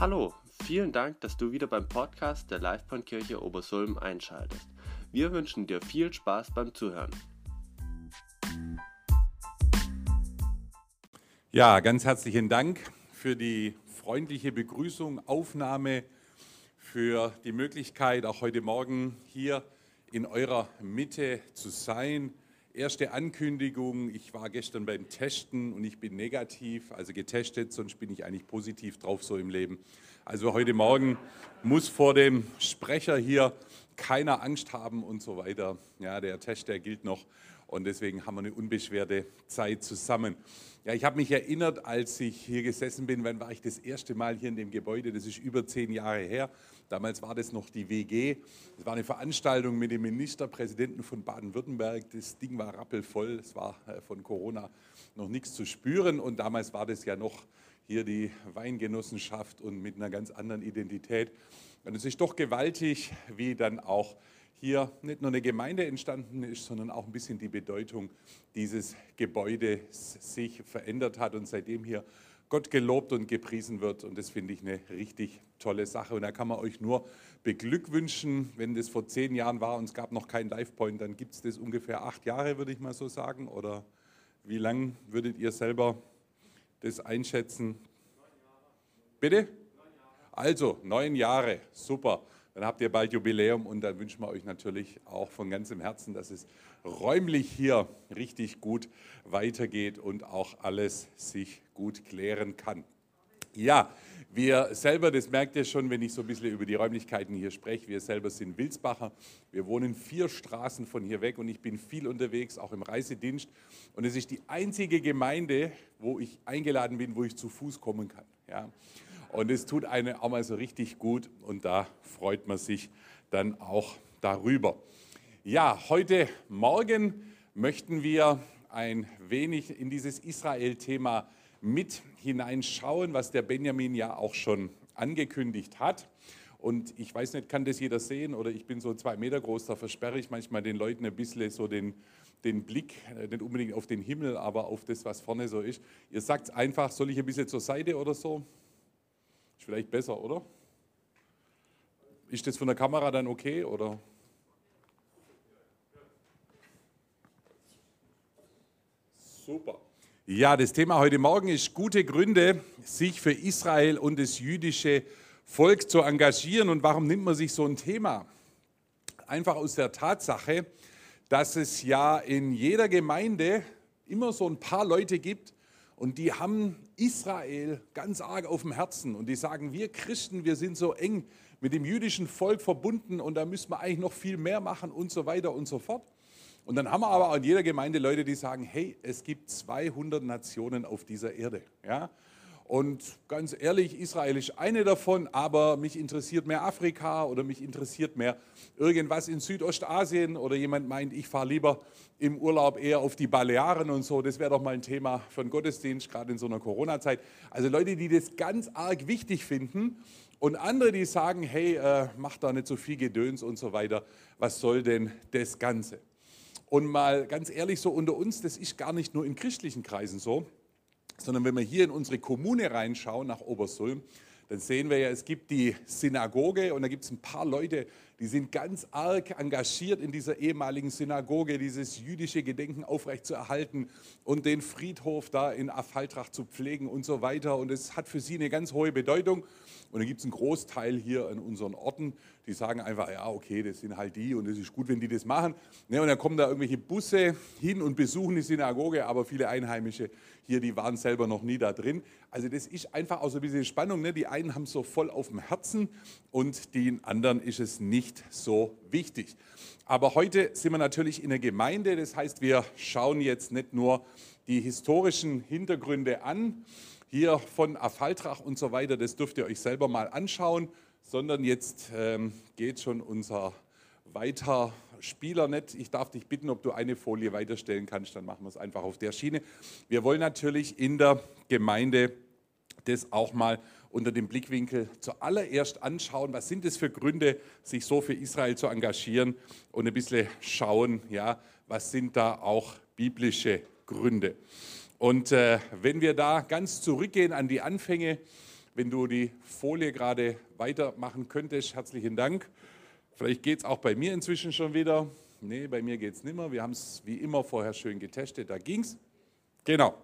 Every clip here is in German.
Hallo, vielen Dank, dass du wieder beim Podcast der Livebahnkirche Obersulm einschaltest. Wir wünschen dir viel Spaß beim Zuhören. Ja, ganz herzlichen Dank für die freundliche Begrüßung, Aufnahme, für die Möglichkeit, auch heute Morgen hier in eurer Mitte zu sein. Erste Ankündigung, ich war gestern beim Testen und ich bin negativ, also getestet, sonst bin ich eigentlich positiv drauf so im Leben. Also heute Morgen muss vor dem Sprecher hier keiner Angst haben und so weiter. Ja, der Test, der gilt noch und deswegen haben wir eine unbeschwerte Zeit zusammen. Ja, ich habe mich erinnert, als ich hier gesessen bin, wann war ich das erste Mal hier in dem Gebäude? Das ist über zehn Jahre her. Damals war das noch die WG. Es war eine Veranstaltung mit dem Ministerpräsidenten von Baden-Württemberg. Das Ding war rappelvoll. Es war äh, von Corona noch nichts zu spüren. Und damals war das ja noch hier die Weingenossenschaft und mit einer ganz anderen Identität. Und es ist doch gewaltig, wie dann auch hier nicht nur eine Gemeinde entstanden ist, sondern auch ein bisschen die Bedeutung dieses Gebäudes sich verändert hat und seitdem hier Gott gelobt und gepriesen wird. Und das finde ich eine richtig tolle Sache. Und da kann man euch nur beglückwünschen, wenn das vor zehn Jahren war und es gab noch keinen Livepoint, dann gibt es das ungefähr acht Jahre, würde ich mal so sagen. Oder wie lang würdet ihr selber das einschätzen? Bitte? Also, neun Jahre, super. Dann habt ihr bald Jubiläum und dann wünschen wir euch natürlich auch von ganzem Herzen, dass es räumlich hier richtig gut weitergeht und auch alles sich gut klären kann. Ja, wir selber, das merkt ihr schon, wenn ich so ein bisschen über die Räumlichkeiten hier spreche, wir selber sind Wilsbacher. Wir wohnen vier Straßen von hier weg und ich bin viel unterwegs, auch im Reisedienst. Und es ist die einzige Gemeinde, wo ich eingeladen bin, wo ich zu Fuß kommen kann. Ja. Und es tut einem auch mal so richtig gut und da freut man sich dann auch darüber. Ja, heute Morgen möchten wir ein wenig in dieses Israel-Thema mit hineinschauen, was der Benjamin ja auch schon angekündigt hat. Und ich weiß nicht, kann das jeder sehen oder ich bin so zwei Meter groß, da versperre ich manchmal den Leuten ein bisschen so den, den Blick, äh, nicht unbedingt auf den Himmel, aber auf das, was vorne so ist. Ihr sagt einfach, soll ich ein bisschen zur Seite oder so? Ist vielleicht besser, oder? Ist das von der Kamera dann okay oder? Super. Ja, das Thema heute Morgen ist gute Gründe, sich für Israel und das jüdische Volk zu engagieren. Und warum nimmt man sich so ein Thema? Einfach aus der Tatsache, dass es ja in jeder Gemeinde immer so ein paar Leute gibt und die haben Israel ganz arg auf dem Herzen und die sagen, wir Christen, wir sind so eng mit dem jüdischen Volk verbunden und da müssen wir eigentlich noch viel mehr machen und so weiter und so fort. Und dann haben wir aber auch in jeder Gemeinde Leute, die sagen, hey, es gibt 200 Nationen auf dieser Erde. Ja? Und ganz ehrlich, Israel ist eine davon, aber mich interessiert mehr Afrika oder mich interessiert mehr irgendwas in Südostasien oder jemand meint, ich fahre lieber im Urlaub eher auf die Balearen und so. Das wäre doch mal ein Thema für einen Gottesdienst, gerade in so einer Corona-Zeit. Also Leute, die das ganz arg wichtig finden und andere, die sagen, hey, äh, mach da nicht so viel Gedöns und so weiter. Was soll denn das Ganze? Und mal ganz ehrlich, so unter uns, das ist gar nicht nur in christlichen Kreisen so, sondern wenn wir hier in unsere Kommune reinschauen, nach Obersulm, dann sehen wir ja, es gibt die Synagoge und da gibt es ein paar Leute, die sind ganz arg engagiert in dieser ehemaligen Synagoge, dieses jüdische Gedenken aufrechtzuerhalten und den Friedhof da in Affaltrach zu pflegen und so weiter. Und es hat für sie eine ganz hohe Bedeutung. Und dann gibt es einen Großteil hier an unseren Orten, die sagen einfach, ja, okay, das sind halt die und es ist gut, wenn die das machen. Ne, und dann kommen da irgendwelche Busse hin und besuchen die Synagoge, aber viele Einheimische hier, die waren selber noch nie da drin. Also das ist einfach auch so ein bisschen Spannung. Ne? Die einen haben es so voll auf dem Herzen und den anderen ist es nicht so wichtig. Aber heute sind wir natürlich in der Gemeinde, das heißt, wir schauen jetzt nicht nur die historischen Hintergründe an, hier von Affaltrach und so weiter, das dürft ihr euch selber mal anschauen, sondern jetzt ähm, geht schon unser weiter Spieler nicht. Ich darf dich bitten, ob du eine Folie weiterstellen kannst, dann machen wir es einfach auf der Schiene. Wir wollen natürlich in der Gemeinde das auch mal unter dem Blickwinkel zuallererst anschauen, was sind es für Gründe, sich so für Israel zu engagieren und ein bisschen schauen, ja, was sind da auch biblische Gründe. Und äh, wenn wir da ganz zurückgehen an die Anfänge, Wenn du die Folie gerade weitermachen könntest, herzlichen Dank. Vielleicht geht es auch bei mir inzwischen schon wieder. Nee, bei mir geht es nicht mehr. Wir haben es wie immer vorher schön getestet. Da ging es. Genau.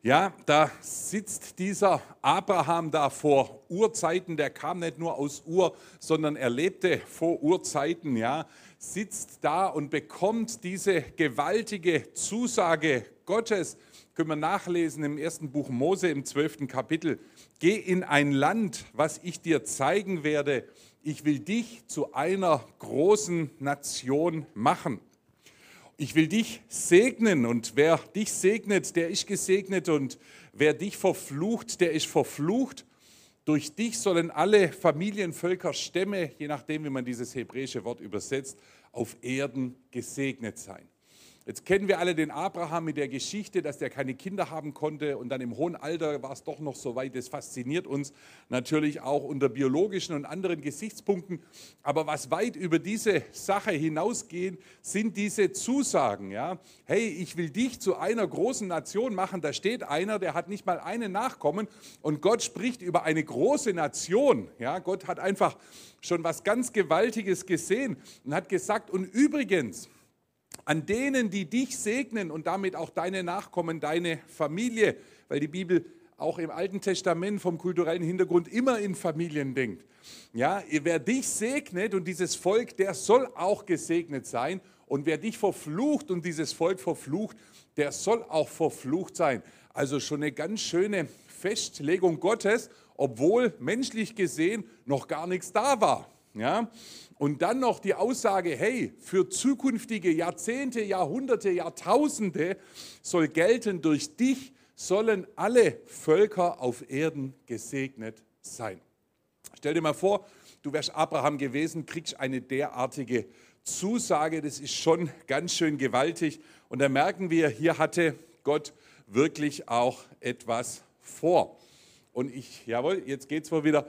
Ja, da sitzt dieser Abraham da vor Urzeiten, der kam nicht nur aus Ur, sondern er lebte vor Urzeiten, ja, sitzt da und bekommt diese gewaltige Zusage Gottes. Können wir nachlesen im ersten Buch Mose im zwölften Kapitel. Geh in ein Land, was ich dir zeigen werde. Ich will dich zu einer großen Nation machen. Ich will dich segnen und wer dich segnet, der ist gesegnet und wer dich verflucht, der ist verflucht. Durch dich sollen alle Familien, Völker, Stämme, je nachdem, wie man dieses hebräische Wort übersetzt, auf Erden gesegnet sein. Jetzt kennen wir alle den Abraham mit der Geschichte, dass der keine Kinder haben konnte und dann im hohen Alter war es doch noch so weit. Das fasziniert uns natürlich auch unter biologischen und anderen Gesichtspunkten. Aber was weit über diese Sache hinausgeht, sind diese Zusagen. Ja? Hey, ich will dich zu einer großen Nation machen. Da steht einer, der hat nicht mal einen Nachkommen und Gott spricht über eine große Nation. Ja? Gott hat einfach schon was ganz Gewaltiges gesehen und hat gesagt, und übrigens, an denen, die dich segnen und damit auch deine Nachkommen, deine Familie, weil die Bibel auch im Alten Testament vom kulturellen Hintergrund immer in Familien denkt. Ja, wer dich segnet und dieses Volk, der soll auch gesegnet sein. Und wer dich verflucht und dieses Volk verflucht, der soll auch verflucht sein. Also schon eine ganz schöne Festlegung Gottes, obwohl menschlich gesehen noch gar nichts da war. Ja? Und dann noch die Aussage, hey, für zukünftige Jahrzehnte, Jahrhunderte, Jahrtausende soll gelten, durch dich sollen alle Völker auf Erden gesegnet sein. Stell dir mal vor, du wärst Abraham gewesen, kriegst eine derartige Zusage, das ist schon ganz schön gewaltig. Und da merken wir, hier hatte Gott wirklich auch etwas vor. Und ich, jawohl, jetzt geht es wohl wieder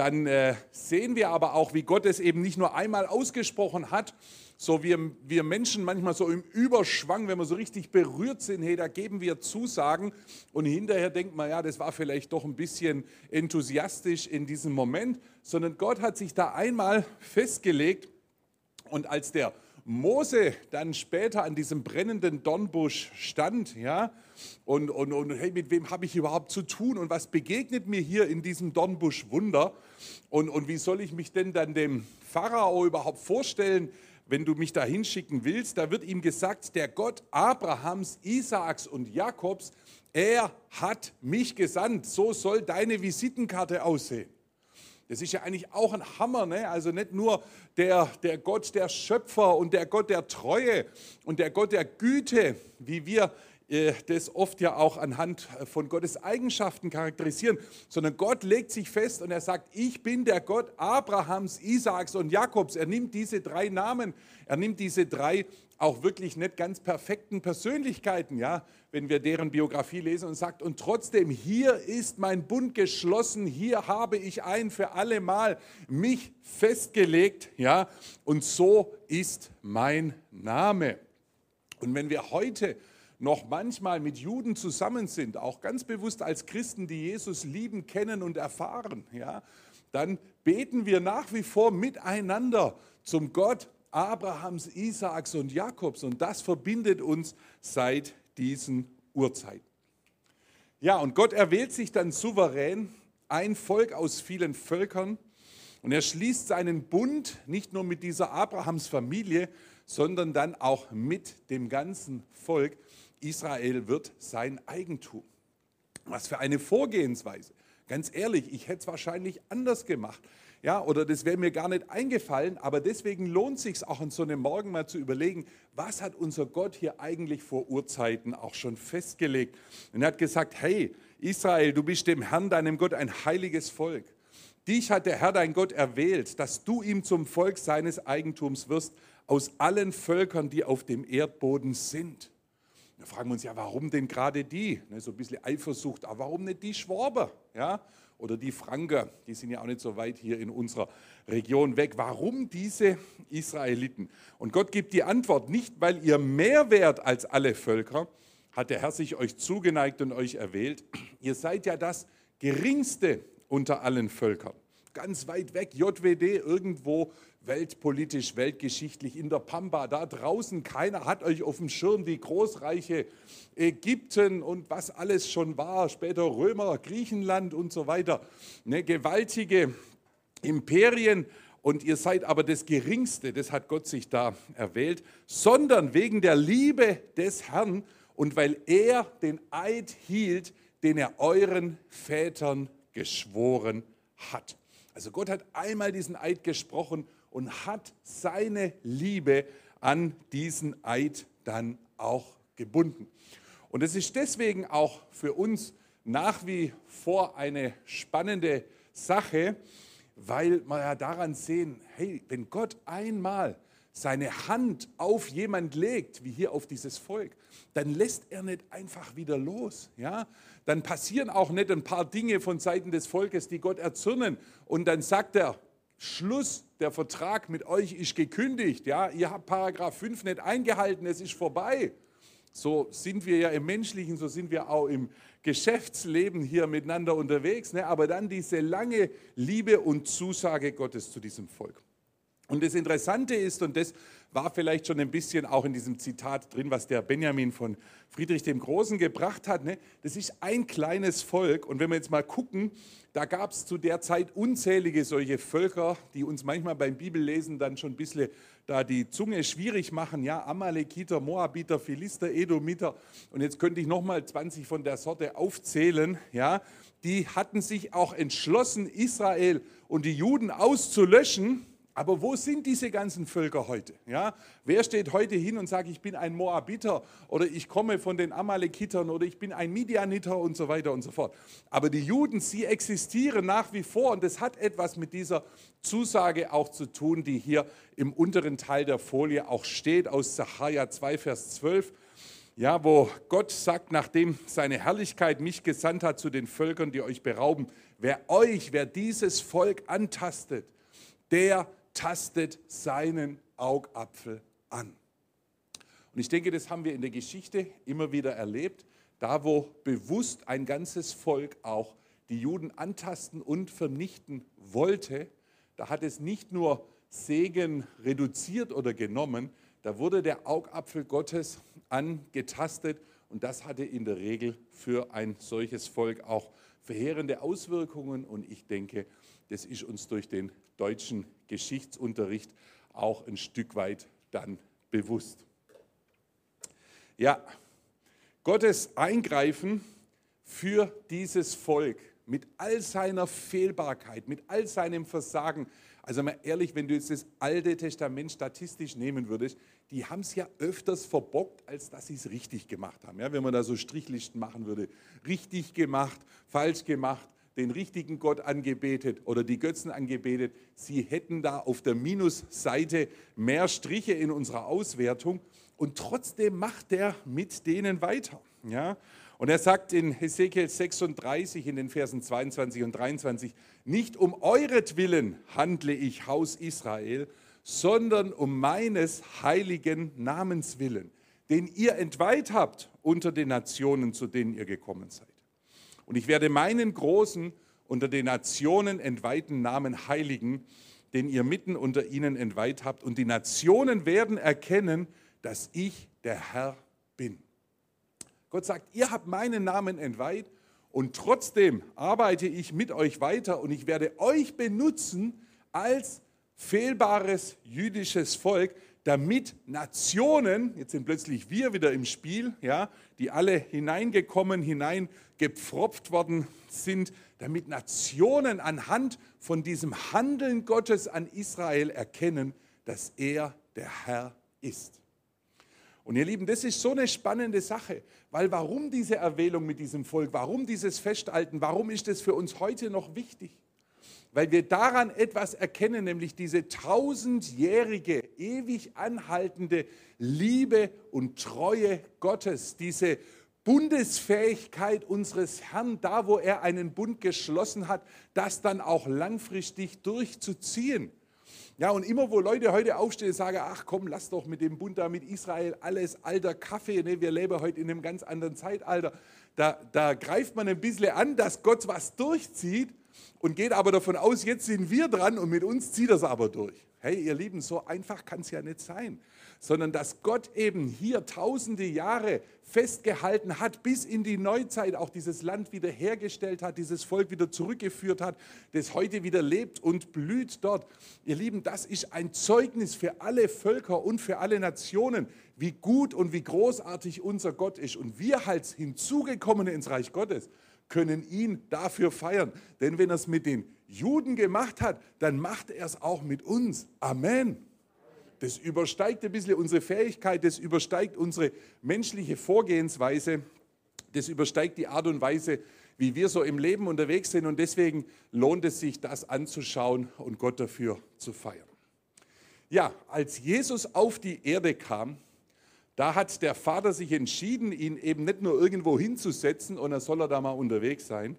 dann äh, sehen wir aber auch, wie Gott es eben nicht nur einmal ausgesprochen hat, so wie wir Menschen manchmal so im Überschwang, wenn wir so richtig berührt sind, hey, da geben wir Zusagen. Und hinterher denkt man, ja, das war vielleicht doch ein bisschen enthusiastisch in diesem Moment, sondern Gott hat sich da einmal festgelegt. Und als der Mose dann später an diesem brennenden Dornbusch stand, ja, und, und, und hey, mit wem habe ich überhaupt zu tun und was begegnet mir hier in diesem Dornbusch Wunder und, und wie soll ich mich denn dann dem Pharao überhaupt vorstellen, wenn du mich da hinschicken willst? Da wird ihm gesagt, der Gott Abrahams, Isaaks und Jakobs, er hat mich gesandt, so soll deine Visitenkarte aussehen. Das ist ja eigentlich auch ein Hammer, ne? also nicht nur der, der Gott der Schöpfer und der Gott der Treue und der Gott der Güte, wie wir äh, das oft ja auch anhand von Gottes Eigenschaften charakterisieren, sondern Gott legt sich fest und er sagt, ich bin der Gott Abrahams, Isaaks und Jakobs. Er nimmt diese drei Namen, er nimmt diese drei auch wirklich nicht ganz perfekten Persönlichkeiten, ja, wenn wir deren Biografie lesen und sagt, und trotzdem, hier ist mein Bund geschlossen, hier habe ich ein für alle Mal mich festgelegt, ja, und so ist mein Name. Und wenn wir heute noch manchmal mit Juden zusammen sind, auch ganz bewusst als Christen, die Jesus lieben, kennen und erfahren, ja, dann beten wir nach wie vor miteinander zum Gott Abrahams, Isaaks und Jakobs. Und das verbindet uns seit diesen Urzeiten. Ja, und Gott erwählt sich dann souverän ein Volk aus vielen Völkern und er schließt seinen Bund nicht nur mit dieser Abrahams Familie, sondern dann auch mit dem ganzen Volk. Israel wird sein Eigentum. Was für eine Vorgehensweise. Ganz ehrlich, ich hätte es wahrscheinlich anders gemacht. Ja, oder das wäre mir gar nicht eingefallen, aber deswegen lohnt es sich auch an so einem Morgen mal zu überlegen, was hat unser Gott hier eigentlich vor Urzeiten auch schon festgelegt? Und er hat gesagt, hey Israel, du bist dem Herrn, deinem Gott, ein heiliges Volk. Dich hat der Herr, dein Gott, erwählt, dass du ihm zum Volk seines Eigentums wirst, aus allen Völkern, die auf dem Erdboden sind. Da fragen wir uns ja, warum denn gerade die? Ne, so ein bisschen Eifersucht, aber warum nicht die Schwaber? Ja? Oder die Franker, die sind ja auch nicht so weit hier in unserer Region weg. Warum diese Israeliten? Und Gott gibt die Antwort, nicht weil ihr mehr wert als alle Völker, hat der Herr sich euch zugeneigt und euch erwählt. Ihr seid ja das geringste unter allen Völkern. Ganz weit weg, JWD, irgendwo weltpolitisch, weltgeschichtlich in der Pampa, da draußen. Keiner hat euch auf dem Schirm, wie großreiche Ägypten und was alles schon war, später Römer, Griechenland und so weiter. Ne, gewaltige Imperien und ihr seid aber das Geringste, das hat Gott sich da erwählt, sondern wegen der Liebe des Herrn und weil er den Eid hielt, den er euren Vätern geschworen hat. Also Gott hat einmal diesen Eid gesprochen und hat seine Liebe an diesen Eid dann auch gebunden. Und es ist deswegen auch für uns nach wie vor eine spannende Sache, weil wir ja daran sehen, hey, wenn Gott einmal seine Hand auf jemand legt, wie hier auf dieses Volk, dann lässt er nicht einfach wieder los. Ja? Dann passieren auch nicht ein paar Dinge von Seiten des Volkes, die Gott erzürnen. Und dann sagt er, Schluss, der Vertrag mit euch ist gekündigt. Ja? Ihr habt Paragraph 5 nicht eingehalten, es ist vorbei. So sind wir ja im menschlichen, so sind wir auch im Geschäftsleben hier miteinander unterwegs. Ne? Aber dann diese lange Liebe und Zusage Gottes zu diesem Volk. Und das Interessante ist, und das war vielleicht schon ein bisschen auch in diesem Zitat drin, was der Benjamin von Friedrich dem Großen gebracht hat, ne? das ist ein kleines Volk. Und wenn wir jetzt mal gucken, da gab es zu der Zeit unzählige solche Völker, die uns manchmal beim Bibellesen dann schon ein bisschen da die Zunge schwierig machen. Ja, Amalekiter, Moabiter, Philister, Edomiter. Und jetzt könnte ich nochmal 20 von der Sorte aufzählen. Ja, die hatten sich auch entschlossen, Israel und die Juden auszulöschen aber wo sind diese ganzen Völker heute? Ja? Wer steht heute hin und sagt, ich bin ein Moabiter oder ich komme von den Amalekitern oder ich bin ein Midianiter und so weiter und so fort. Aber die Juden, sie existieren nach wie vor und das hat etwas mit dieser Zusage auch zu tun, die hier im unteren Teil der Folie auch steht aus Sacharja 2, Vers 12. Ja, wo Gott sagt, nachdem seine Herrlichkeit mich gesandt hat zu den Völkern, die euch berauben, wer euch, wer dieses Volk antastet, der tastet seinen Augapfel an. Und ich denke, das haben wir in der Geschichte immer wieder erlebt, da wo bewusst ein ganzes Volk auch die Juden antasten und vernichten wollte, da hat es nicht nur Segen reduziert oder genommen, da wurde der Augapfel Gottes angetastet und das hatte in der Regel für ein solches Volk auch verheerende Auswirkungen und ich denke, das ist uns durch den deutschen Geschichtsunterricht auch ein Stück weit dann bewusst. Ja, Gottes Eingreifen für dieses Volk mit all seiner Fehlbarkeit, mit all seinem Versagen. Also mal ehrlich, wenn du jetzt das Alte Testament statistisch nehmen würdest, die haben es ja öfters verbockt, als dass sie es richtig gemacht haben. Ja, wenn man da so Strichlisten machen würde, richtig gemacht, falsch gemacht, den richtigen Gott angebetet oder die Götzen angebetet, sie hätten da auf der Minusseite mehr Striche in unserer Auswertung und trotzdem macht er mit denen weiter. Ja? Und er sagt in Hesekiel 36 in den Versen 22 und 23, nicht um euretwillen handle ich Haus Israel, sondern um meines heiligen Namens willen, den ihr entweiht habt unter den Nationen, zu denen ihr gekommen seid. Und ich werde meinen großen, unter den Nationen entweihten Namen heiligen, den ihr mitten unter ihnen entweiht habt. Und die Nationen werden erkennen, dass ich der Herr bin. Gott sagt, ihr habt meinen Namen entweiht und trotzdem arbeite ich mit euch weiter und ich werde euch benutzen als fehlbares jüdisches Volk, damit Nationen, jetzt sind plötzlich wir wieder im Spiel, ja, die alle hineingekommen, hineingepfropft worden sind, damit Nationen anhand von diesem Handeln Gottes an Israel erkennen, dass er der Herr ist. Und ihr Lieben, das ist so eine spannende Sache, weil warum diese Erwählung mit diesem Volk, warum dieses Festhalten, warum ist das für uns heute noch wichtig? Weil wir daran etwas erkennen, nämlich diese tausendjährige, ewig anhaltende Liebe und Treue Gottes, diese Bundesfähigkeit unseres Herrn, da wo er einen Bund geschlossen hat, das dann auch langfristig durchzuziehen. Ja, und immer wo Leute heute aufstehen und sagen, ach komm, lass doch mit dem Bund da mit Israel alles alter Kaffee, ne? wir leben heute in einem ganz anderen Zeitalter, da, da greift man ein bisschen an, dass Gott was durchzieht und geht aber davon aus, jetzt sind wir dran und mit uns zieht es aber durch. Hey, ihr Lieben, so einfach kann es ja nicht sein sondern dass Gott eben hier tausende Jahre festgehalten hat, bis in die Neuzeit auch dieses Land wiederhergestellt hat, dieses Volk wieder zurückgeführt hat, das heute wieder lebt und blüht dort. Ihr Lieben, das ist ein Zeugnis für alle Völker und für alle Nationen, wie gut und wie großartig unser Gott ist. Und wir als Hinzugekommene ins Reich Gottes können ihn dafür feiern. Denn wenn er es mit den Juden gemacht hat, dann macht er es auch mit uns. Amen. Das übersteigt ein bisschen unsere Fähigkeit, das übersteigt unsere menschliche Vorgehensweise, das übersteigt die Art und Weise, wie wir so im Leben unterwegs sind. Und deswegen lohnt es sich, das anzuschauen und Gott dafür zu feiern. Ja, als Jesus auf die Erde kam, da hat der Vater sich entschieden, ihn eben nicht nur irgendwo hinzusetzen und er soll er da mal unterwegs sein,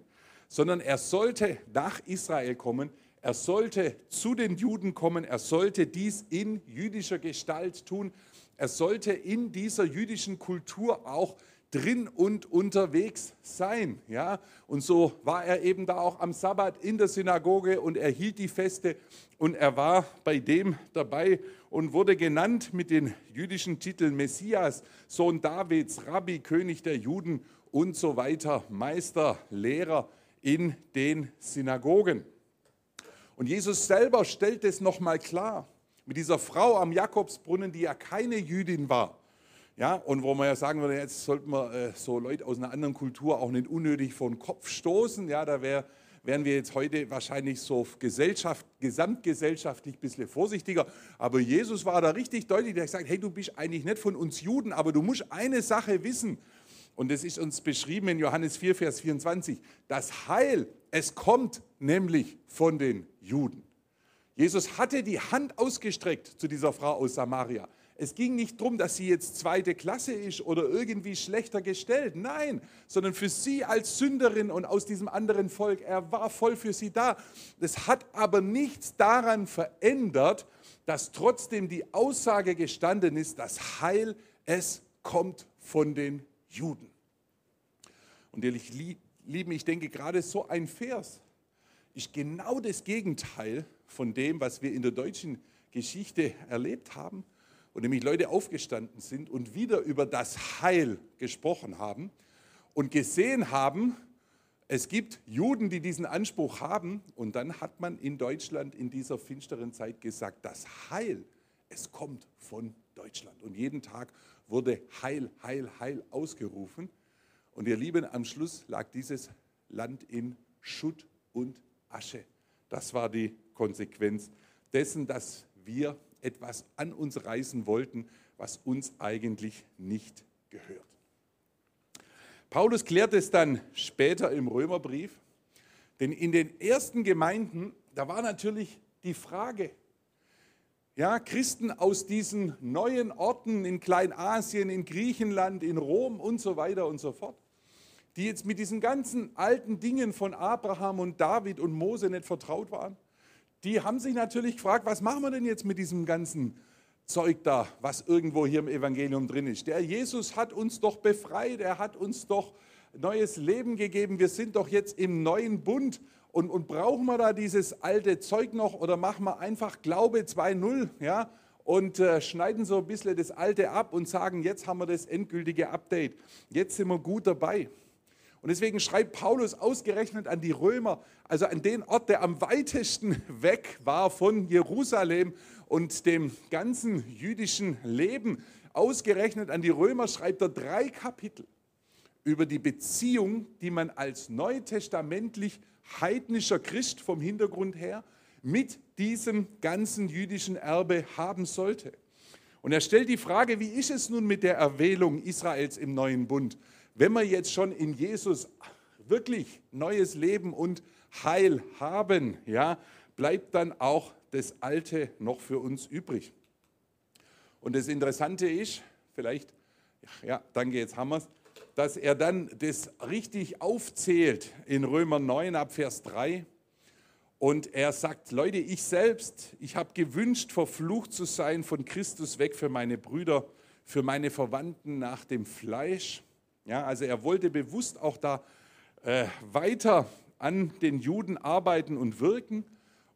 sondern er sollte nach Israel kommen, er sollte zu den Juden kommen, er sollte dies in jüdischer Gestalt tun, er sollte in dieser jüdischen Kultur auch drin und unterwegs sein. Ja? Und so war er eben da auch am Sabbat in der Synagoge und er hielt die Feste und er war bei dem dabei und wurde genannt mit den jüdischen Titeln Messias, Sohn Davids, Rabbi, König der Juden und so weiter, Meister, Lehrer in den Synagogen. Und Jesus selber stellt es nochmal klar mit dieser Frau am Jakobsbrunnen, die ja keine Jüdin war. Ja, und wo man ja sagen würde, jetzt sollten wir äh, so Leute aus einer anderen Kultur auch nicht unnötig vor den Kopf stoßen. Ja, da wär, wären wir jetzt heute wahrscheinlich so Gesellschaft, gesamtgesellschaftlich ein bisschen vorsichtiger. Aber Jesus war da richtig deutlich, der hat gesagt, hey, du bist eigentlich nicht von uns Juden, aber du musst eine Sache wissen. Und das ist uns beschrieben in Johannes 4, Vers 24. Das Heil, es kommt nämlich von den Juden. Jesus hatte die Hand ausgestreckt zu dieser Frau aus Samaria. Es ging nicht darum, dass sie jetzt zweite Klasse ist oder irgendwie schlechter gestellt. Nein, sondern für sie als Sünderin und aus diesem anderen Volk, er war voll für sie da. Das hat aber nichts daran verändert, dass trotzdem die Aussage gestanden ist, das Heil, es kommt von den Juden. Und ihr Lieben, ich denke gerade so ein Vers ist genau das Gegenteil von dem, was wir in der deutschen Geschichte erlebt haben, und nämlich Leute aufgestanden sind und wieder über das Heil gesprochen haben und gesehen haben, es gibt Juden, die diesen Anspruch haben. Und dann hat man in Deutschland in dieser finsteren Zeit gesagt, das Heil, es kommt von Deutschland. Und jeden Tag wurde Heil, Heil, Heil ausgerufen. Und ihr Lieben, am Schluss lag dieses Land in Schutt und Asche. Das war die Konsequenz dessen, dass wir etwas an uns reißen wollten, was uns eigentlich nicht gehört. Paulus klärt es dann später im Römerbrief, denn in den ersten Gemeinden, da war natürlich die Frage, ja, Christen aus diesen neuen Orten in Kleinasien, in Griechenland, in Rom und so weiter und so fort, die jetzt mit diesen ganzen alten Dingen von Abraham und David und Mose nicht vertraut waren, die haben sich natürlich gefragt, was machen wir denn jetzt mit diesem ganzen Zeug da, was irgendwo hier im Evangelium drin ist. Der Jesus hat uns doch befreit, er hat uns doch neues Leben gegeben, wir sind doch jetzt im neuen Bund und, und brauchen wir da dieses alte Zeug noch oder machen wir einfach Glaube 2.0, ja, und äh, schneiden so ein bisschen das Alte ab und sagen, jetzt haben wir das endgültige Update, jetzt sind wir gut dabei. Und deswegen schreibt Paulus ausgerechnet an die Römer, also an den Ort, der am weitesten weg war von Jerusalem und dem ganzen jüdischen Leben. Ausgerechnet an die Römer schreibt er drei Kapitel über die Beziehung, die man als neutestamentlich heidnischer Christ vom Hintergrund her mit diesem ganzen jüdischen Erbe haben sollte. Und er stellt die Frage, wie ist es nun mit der Erwählung Israels im neuen Bund? Wenn wir jetzt schon in Jesus wirklich neues Leben und Heil haben, ja, bleibt dann auch das Alte noch für uns übrig. Und das Interessante ist, vielleicht, ja, danke, jetzt haben wir es, dass er dann das richtig aufzählt in Römer 9 ab Vers 3 Und er sagt, Leute, ich selbst, ich habe gewünscht, verflucht zu sein von Christus weg für meine Brüder, für meine Verwandten nach dem Fleisch. Ja, also er wollte bewusst auch da äh, weiter an den Juden arbeiten und wirken.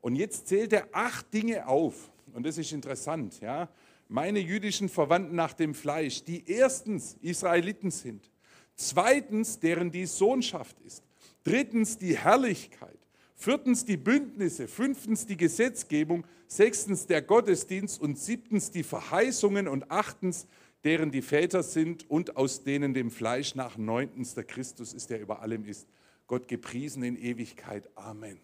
Und jetzt zählt er acht Dinge auf. Und das ist interessant. Ja? Meine jüdischen Verwandten nach dem Fleisch, die erstens Israeliten sind, zweitens deren die Sohnschaft ist, drittens die Herrlichkeit, viertens die Bündnisse, fünftens die Gesetzgebung, sechstens der Gottesdienst und siebtens die Verheißungen und achtens deren die Väter sind und aus denen dem Fleisch nach neuntens der Christus ist, der über allem ist. Gott gepriesen in Ewigkeit. Amen.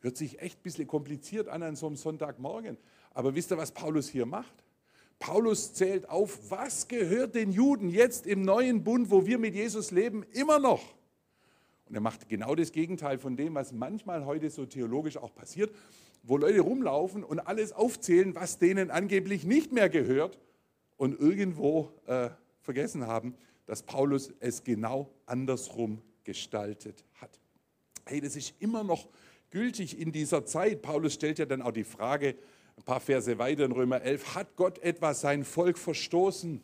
Hört sich echt ein bisschen kompliziert an an so einem Sonntagmorgen. Aber wisst ihr, was Paulus hier macht? Paulus zählt auf, was gehört den Juden jetzt im neuen Bund, wo wir mit Jesus leben, immer noch. Und er macht genau das Gegenteil von dem, was manchmal heute so theologisch auch passiert, wo Leute rumlaufen und alles aufzählen, was denen angeblich nicht mehr gehört und irgendwo äh, vergessen haben, dass Paulus es genau andersrum gestaltet hat. Hey, das ist immer noch gültig in dieser Zeit. Paulus stellt ja dann auch die Frage, ein paar Verse weiter in Römer 11, hat Gott etwa sein Volk verstoßen?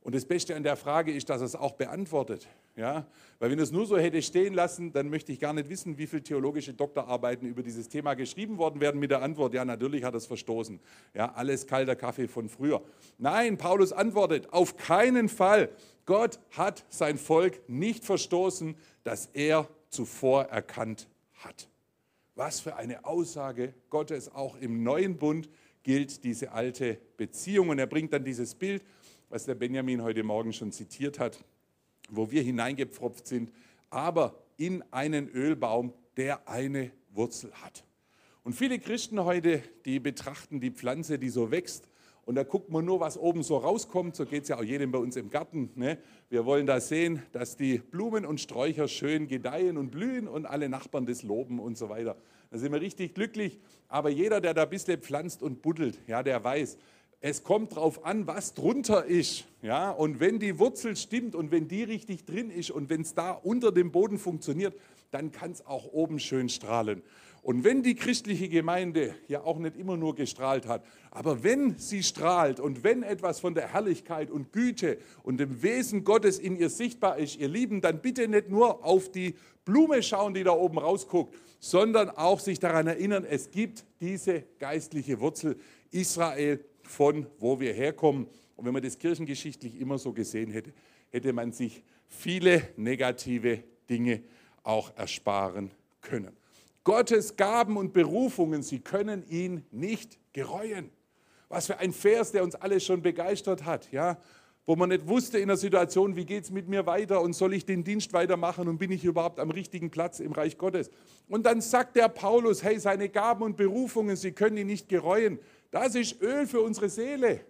Und das Beste an der Frage ist, dass er es auch beantwortet. Ja? Weil wenn es nur so hätte stehen lassen, dann möchte ich gar nicht wissen, wie viele theologische Doktorarbeiten über dieses Thema geschrieben worden wären mit der Antwort, ja, natürlich hat es verstoßen. Ja, alles kalter Kaffee von früher. Nein, Paulus antwortet, auf keinen Fall. Gott hat sein Volk nicht verstoßen, das er zuvor erkannt hat. Was für eine Aussage Gottes, auch im neuen Bund gilt diese alte Beziehung. Und er bringt dann dieses Bild, was der Benjamin heute Morgen schon zitiert hat, wo wir hineingepfropft sind, aber in einen Ölbaum, der eine Wurzel hat. Und viele Christen heute, die betrachten die Pflanze, die so wächst, und da guckt man nur, was oben so rauskommt. So geht es ja auch jedem bei uns im Garten. Ne? Wir wollen da sehen, dass die Blumen und Sträucher schön gedeihen und blühen und alle Nachbarn das loben und so weiter. Da sind wir richtig glücklich. Aber jeder, der da ein bisschen pflanzt und buddelt, ja, der weiß, es kommt darauf an, was drunter ist. Ja? Und wenn die Wurzel stimmt und wenn die richtig drin ist und wenn es da unter dem Boden funktioniert, dann kann es auch oben schön strahlen. Und wenn die christliche Gemeinde ja auch nicht immer nur gestrahlt hat, aber wenn sie strahlt und wenn etwas von der Herrlichkeit und Güte und dem Wesen Gottes in ihr sichtbar ist, ihr Lieben, dann bitte nicht nur auf die Blume schauen, die da oben rausguckt, sondern auch sich daran erinnern, es gibt diese geistliche Wurzel Israel, von wo wir herkommen. Und wenn man das kirchengeschichtlich immer so gesehen hätte, hätte man sich viele negative Dinge auch ersparen können. Gottes Gaben und Berufungen, sie können ihn nicht gereuen. Was für ein Vers, der uns alle schon begeistert hat, ja? wo man nicht wusste in der Situation, wie geht es mit mir weiter und soll ich den Dienst weitermachen und bin ich überhaupt am richtigen Platz im Reich Gottes. Und dann sagt der Paulus, hey, seine Gaben und Berufungen, sie können ihn nicht gereuen. Das ist Öl für unsere Seele.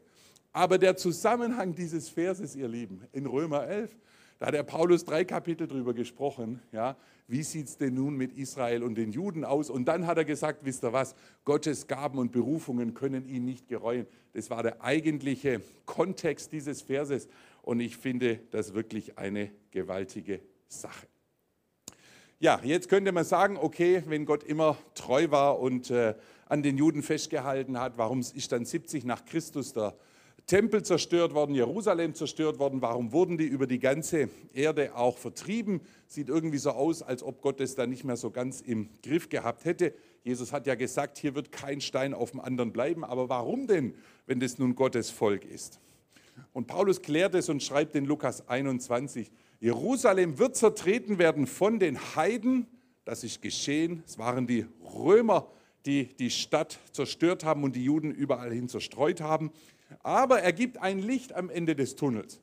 Aber der Zusammenhang dieses Verses, ihr Lieben, in Römer 11, da hat der Paulus drei Kapitel drüber gesprochen. Ja, wie sieht es denn nun mit Israel und den Juden aus? Und dann hat er gesagt, wisst ihr was, Gottes Gaben und Berufungen können ihn nicht gereuen. Das war der eigentliche Kontext dieses Verses. Und ich finde das wirklich eine gewaltige Sache. Ja, jetzt könnte man sagen, okay, wenn Gott immer treu war und äh, an den Juden festgehalten hat, warum ist dann 70 nach Christus der Tempel zerstört worden, Jerusalem zerstört worden. Warum wurden die über die ganze Erde auch vertrieben? Sieht irgendwie so aus, als ob Gott es da nicht mehr so ganz im Griff gehabt hätte. Jesus hat ja gesagt, hier wird kein Stein auf dem anderen bleiben. Aber warum denn, wenn das nun Gottes Volk ist? Und Paulus klärt es und schreibt in Lukas 21, Jerusalem wird zertreten werden von den Heiden. Das ist geschehen. Es waren die Römer, die die Stadt zerstört haben und die Juden überall hin zerstreut haben. Aber er gibt ein Licht am Ende des Tunnels.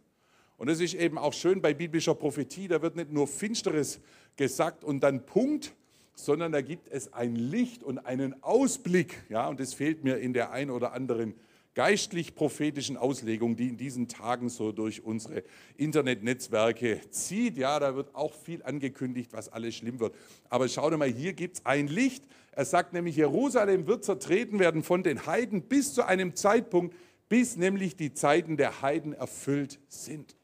Und das ist eben auch schön bei biblischer Prophetie. Da wird nicht nur Finsteres gesagt und dann Punkt, sondern da gibt es ein Licht und einen Ausblick. Ja, und das fehlt mir in der ein oder anderen geistlich-prophetischen Auslegung, die in diesen Tagen so durch unsere Internetnetzwerke zieht. Ja, da wird auch viel angekündigt, was alles schlimm wird. Aber schaut mal, hier gibt es ein Licht. Er sagt nämlich, Jerusalem wird zertreten werden von den Heiden bis zu einem Zeitpunkt, bis nämlich die Zeiten der Heiden erfüllt sind.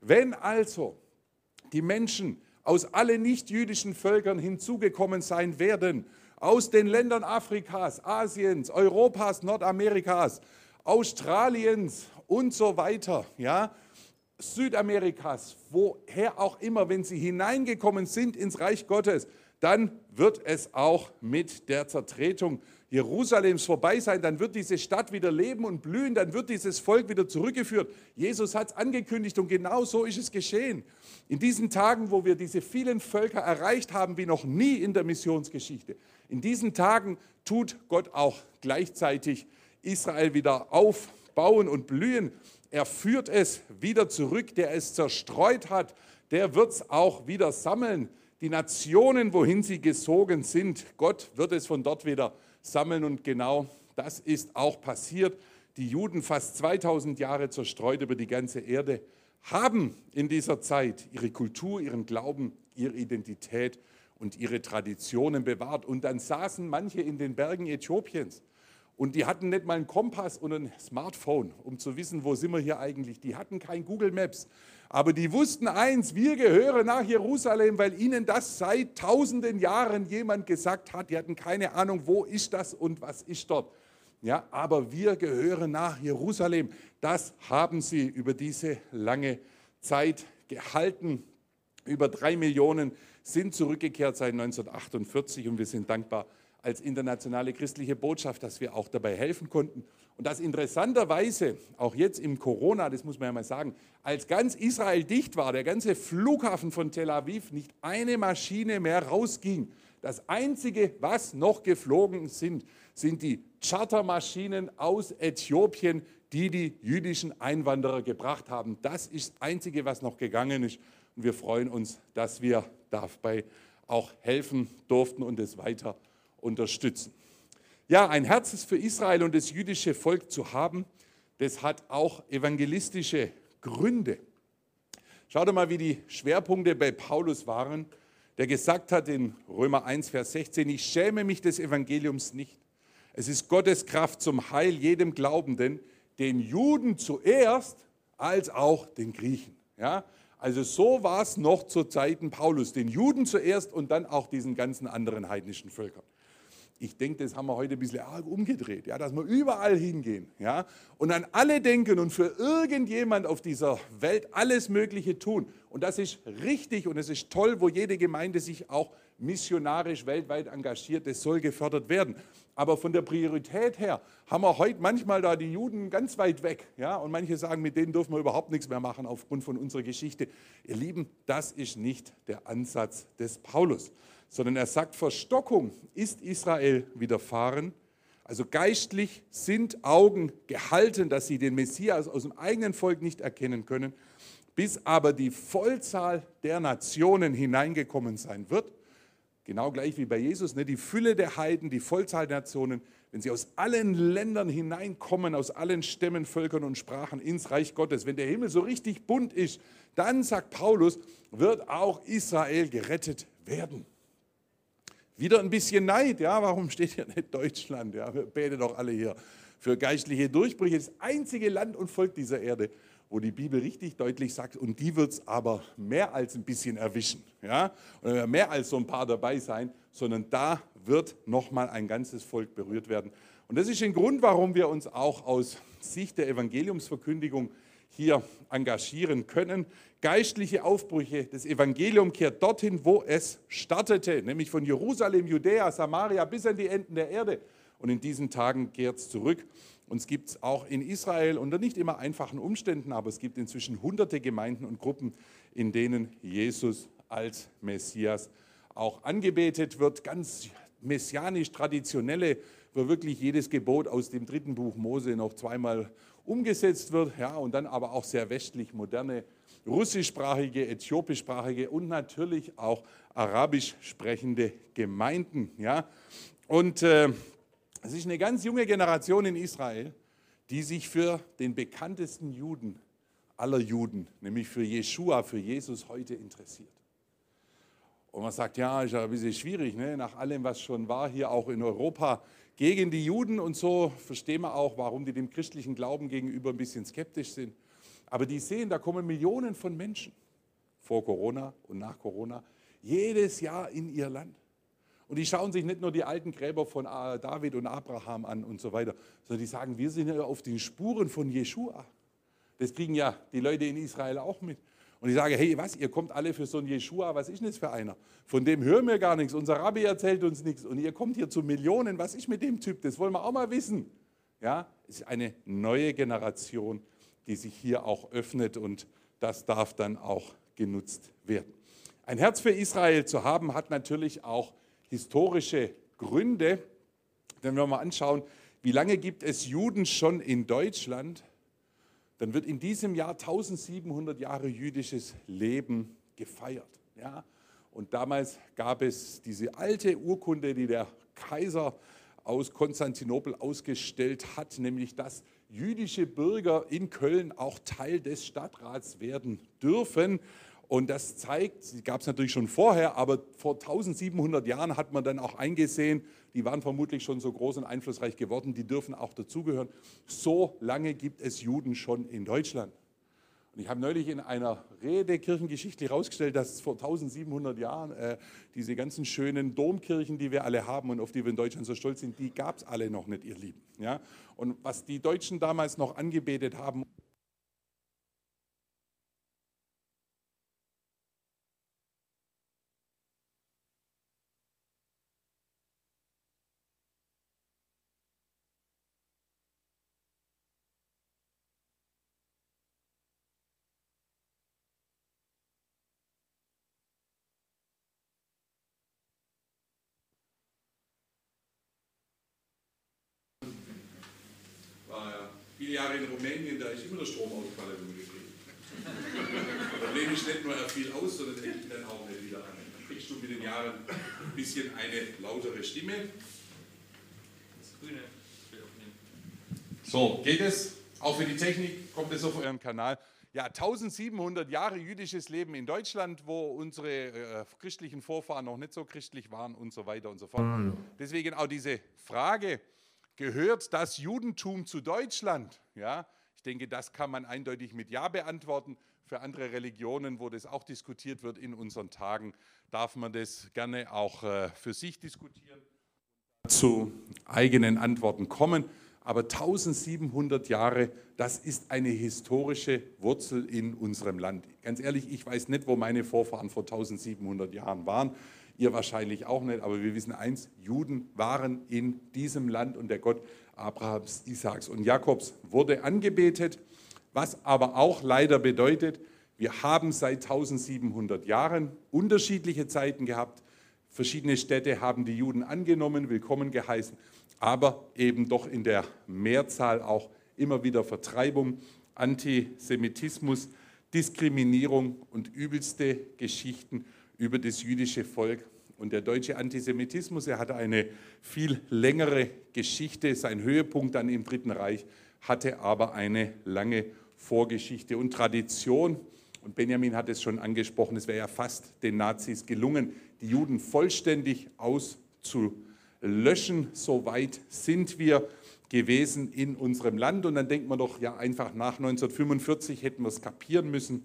Wenn also die Menschen aus allen nichtjüdischen Völkern hinzugekommen sein werden, aus den Ländern Afrikas, Asiens, Europas, Nordamerikas, Australiens und so weiter, ja, Südamerikas, woher auch immer, wenn sie hineingekommen sind ins Reich Gottes, dann wird es auch mit der Zertretung Jerusalems vorbei sein, dann wird diese Stadt wieder leben und blühen, dann wird dieses Volk wieder zurückgeführt. Jesus hat es angekündigt und genau so ist es geschehen. In diesen Tagen, wo wir diese vielen Völker erreicht haben wie noch nie in der Missionsgeschichte, in diesen Tagen tut Gott auch gleichzeitig Israel wieder aufbauen und blühen. Er führt es wieder zurück, der es zerstreut hat, der wird es auch wieder sammeln. Die Nationen, wohin sie gesogen sind, Gott wird es von dort wieder sammeln und genau das ist auch passiert. Die Juden, fast 2000 Jahre zerstreut über die ganze Erde, haben in dieser Zeit ihre Kultur, ihren Glauben, ihre Identität und ihre Traditionen bewahrt. Und dann saßen manche in den Bergen Äthiopiens und die hatten nicht mal einen Kompass und ein Smartphone, um zu wissen, wo sind wir hier eigentlich. Die hatten kein Google Maps. Aber die wussten eins, wir gehören nach Jerusalem, weil ihnen das seit tausenden Jahren jemand gesagt hat. Die hatten keine Ahnung, wo ist das und was ist dort. Ja, aber wir gehören nach Jerusalem. Das haben sie über diese lange Zeit gehalten. Über drei Millionen sind zurückgekehrt seit 1948 und wir sind dankbar als internationale christliche Botschaft, dass wir auch dabei helfen konnten. Und dass interessanterweise, auch jetzt im Corona, das muss man ja mal sagen, als ganz Israel dicht war, der ganze Flughafen von Tel Aviv, nicht eine Maschine mehr rausging. Das Einzige, was noch geflogen sind, sind die Chartermaschinen aus Äthiopien, die die jüdischen Einwanderer gebracht haben. Das ist das Einzige, was noch gegangen ist. Und wir freuen uns, dass wir dabei auch helfen durften und es weiter unterstützen. Ja, ein Herz für Israel und das jüdische Volk zu haben, das hat auch evangelistische Gründe. Schaut mal, wie die Schwerpunkte bei Paulus waren, der gesagt hat in Römer 1, Vers 16, ich schäme mich des Evangeliums nicht. Es ist Gottes Kraft zum Heil jedem Glaubenden, den Juden zuerst als auch den Griechen. Ja? Also so war es noch zu Zeiten Paulus, den Juden zuerst und dann auch diesen ganzen anderen heidnischen Völkern. Ich denke, das haben wir heute ein bisschen arg umgedreht, ja, dass wir überall hingehen ja, und an alle denken und für irgendjemand auf dieser Welt alles Mögliche tun. Und das ist richtig und es ist toll, wo jede Gemeinde sich auch missionarisch weltweit engagiert. Das soll gefördert werden. Aber von der Priorität her haben wir heute manchmal da die Juden ganz weit weg. Ja? Und manche sagen, mit denen dürfen wir überhaupt nichts mehr machen aufgrund von unserer Geschichte. Ihr Lieben, das ist nicht der Ansatz des Paulus sondern er sagt, Verstockung ist Israel widerfahren. Also geistlich sind Augen gehalten, dass sie den Messias aus dem eigenen Volk nicht erkennen können, bis aber die Vollzahl der Nationen hineingekommen sein wird. Genau gleich wie bei Jesus, ne? die Fülle der Heiden, die Vollzahl der Nationen, wenn sie aus allen Ländern hineinkommen, aus allen Stämmen, Völkern und Sprachen ins Reich Gottes, wenn der Himmel so richtig bunt ist, dann, sagt Paulus, wird auch Israel gerettet werden. Wieder ein bisschen Neid, ja, warum steht hier nicht Deutschland? Ja, wir beten doch alle hier für geistliche Durchbrüche. Das einzige Land und Volk dieser Erde, wo die Bibel richtig deutlich sagt, und die wird es aber mehr als ein bisschen erwischen, ja, oder mehr als so ein paar dabei sein, sondern da wird nochmal ein ganzes Volk berührt werden. Und das ist ein Grund, warum wir uns auch aus Sicht der Evangeliumsverkündigung hier engagieren können. Geistliche Aufbrüche, das Evangelium kehrt dorthin, wo es startete, nämlich von Jerusalem, Judäa, Samaria bis an die Enden der Erde. Und in diesen Tagen kehrt es zurück. Uns gibt es auch in Israel unter nicht immer einfachen Umständen, aber es gibt inzwischen hunderte Gemeinden und Gruppen, in denen Jesus als Messias auch angebetet wird. Ganz messianisch traditionelle, wo wirklich jedes Gebot aus dem dritten Buch Mose noch zweimal umgesetzt wird, ja, und dann aber auch sehr westlich moderne russischsprachige, äthiopischsprachige und natürlich auch arabisch sprechende Gemeinden. Ja. Und äh, es ist eine ganz junge Generation in Israel, die sich für den bekanntesten Juden aller Juden, nämlich für Jeshua, für Jesus heute interessiert. Und man sagt, ja, ist ja ein bisschen schwierig, ne? nach allem, was schon war, hier auch in Europa gegen die Juden und so verstehen wir auch, warum die dem christlichen Glauben gegenüber ein bisschen skeptisch sind. Aber die sehen, da kommen Millionen von Menschen vor Corona und nach Corona jedes Jahr in ihr Land. Und die schauen sich nicht nur die alten Gräber von David und Abraham an und so weiter, sondern die sagen, wir sind ja auf den Spuren von Jeshua. Das kriegen ja die Leute in Israel auch mit. Und ich sage, hey, was, ihr kommt alle für so einen Jeshua, was ist denn das für einer? Von dem hören wir gar nichts, unser Rabbi erzählt uns nichts und ihr kommt hier zu Millionen, was ist mit dem Typ? Das wollen wir auch mal wissen. Ja, es ist eine neue Generation, die sich hier auch öffnet und das darf dann auch genutzt werden. Ein Herz für Israel zu haben, hat natürlich auch historische Gründe. Wenn wir mal anschauen, wie lange gibt es Juden schon in Deutschland, dann wird in diesem Jahr 1700 Jahre jüdisches Leben gefeiert. Ja? Und damals gab es diese alte Urkunde, die der Kaiser aus Konstantinopel ausgestellt hat, nämlich dass jüdische Bürger in Köln auch Teil des Stadtrats werden dürfen. Und das zeigt, gab es natürlich schon vorher, aber vor 1700 Jahren hat man dann auch eingesehen, die waren vermutlich schon so groß und einflussreich geworden, die dürfen auch dazugehören. So lange gibt es Juden schon in Deutschland. Und ich habe neulich in einer Rede kirchengeschichtlich herausgestellt, dass vor 1700 Jahren äh, diese ganzen schönen Domkirchen, die wir alle haben und auf die wir in Deutschland so stolz sind, die gab es alle noch nicht, ihr Lieben. Ja? Und was die Deutschen damals noch angebetet haben, viele Jahre in Rumänien, da ist immer der Stromausfall rumgekriegt. Das Problem ist nicht nur, er fiel aus, sondern er ging dann auch nicht wieder an. Dann kriegst du mit den Jahren ein bisschen eine lautere Stimme. Das Grüne. So, geht es? Auch für die Technik kommt es auf euren Kanal. Ja, 1700 Jahre jüdisches Leben in Deutschland, wo unsere äh, christlichen Vorfahren noch nicht so christlich waren und so weiter und so fort. Deswegen auch diese Frage, Gehört das Judentum zu Deutschland? Ja, ich denke, das kann man eindeutig mit Ja beantworten. Für andere Religionen, wo das auch diskutiert wird in unseren Tagen, darf man das gerne auch äh, für sich diskutieren, zu eigenen Antworten kommen. Aber 1700 Jahre, das ist eine historische Wurzel in unserem Land. Ganz ehrlich, ich weiß nicht, wo meine Vorfahren vor 1700 Jahren waren ihr wahrscheinlich auch nicht, aber wir wissen eins, Juden waren in diesem Land und der Gott Abrahams, Isaaks und Jakobs wurde angebetet, was aber auch leider bedeutet, wir haben seit 1700 Jahren unterschiedliche Zeiten gehabt. Verschiedene Städte haben die Juden angenommen, willkommen geheißen, aber eben doch in der Mehrzahl auch immer wieder Vertreibung, Antisemitismus, Diskriminierung und übelste Geschichten über das jüdische Volk. Und der deutsche Antisemitismus, er hatte eine viel längere Geschichte. Sein Höhepunkt dann im Dritten Reich hatte aber eine lange Vorgeschichte und Tradition. Und Benjamin hat es schon angesprochen, es wäre ja fast den Nazis gelungen, die Juden vollständig auszulöschen. So weit sind wir gewesen in unserem Land. Und dann denkt man doch, ja, einfach nach 1945 hätten wir es kapieren müssen.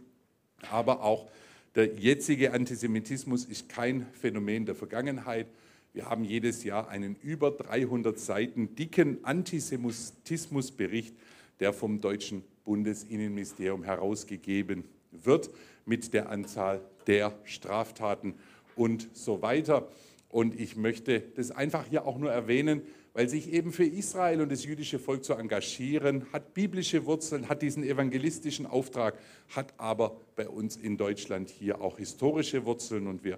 Aber auch der jetzige Antisemitismus ist kein Phänomen der Vergangenheit. Wir haben jedes Jahr einen über 300 Seiten dicken Antisemitismusbericht, der vom deutschen Bundesinnenministerium herausgegeben wird, mit der Anzahl der Straftaten und so weiter. Und ich möchte das einfach hier auch nur erwähnen, weil sich eben für Israel und das jüdische Volk zu engagieren, hat biblische Wurzeln, hat diesen evangelistischen Auftrag, hat aber bei uns in Deutschland hier auch historische Wurzeln und wir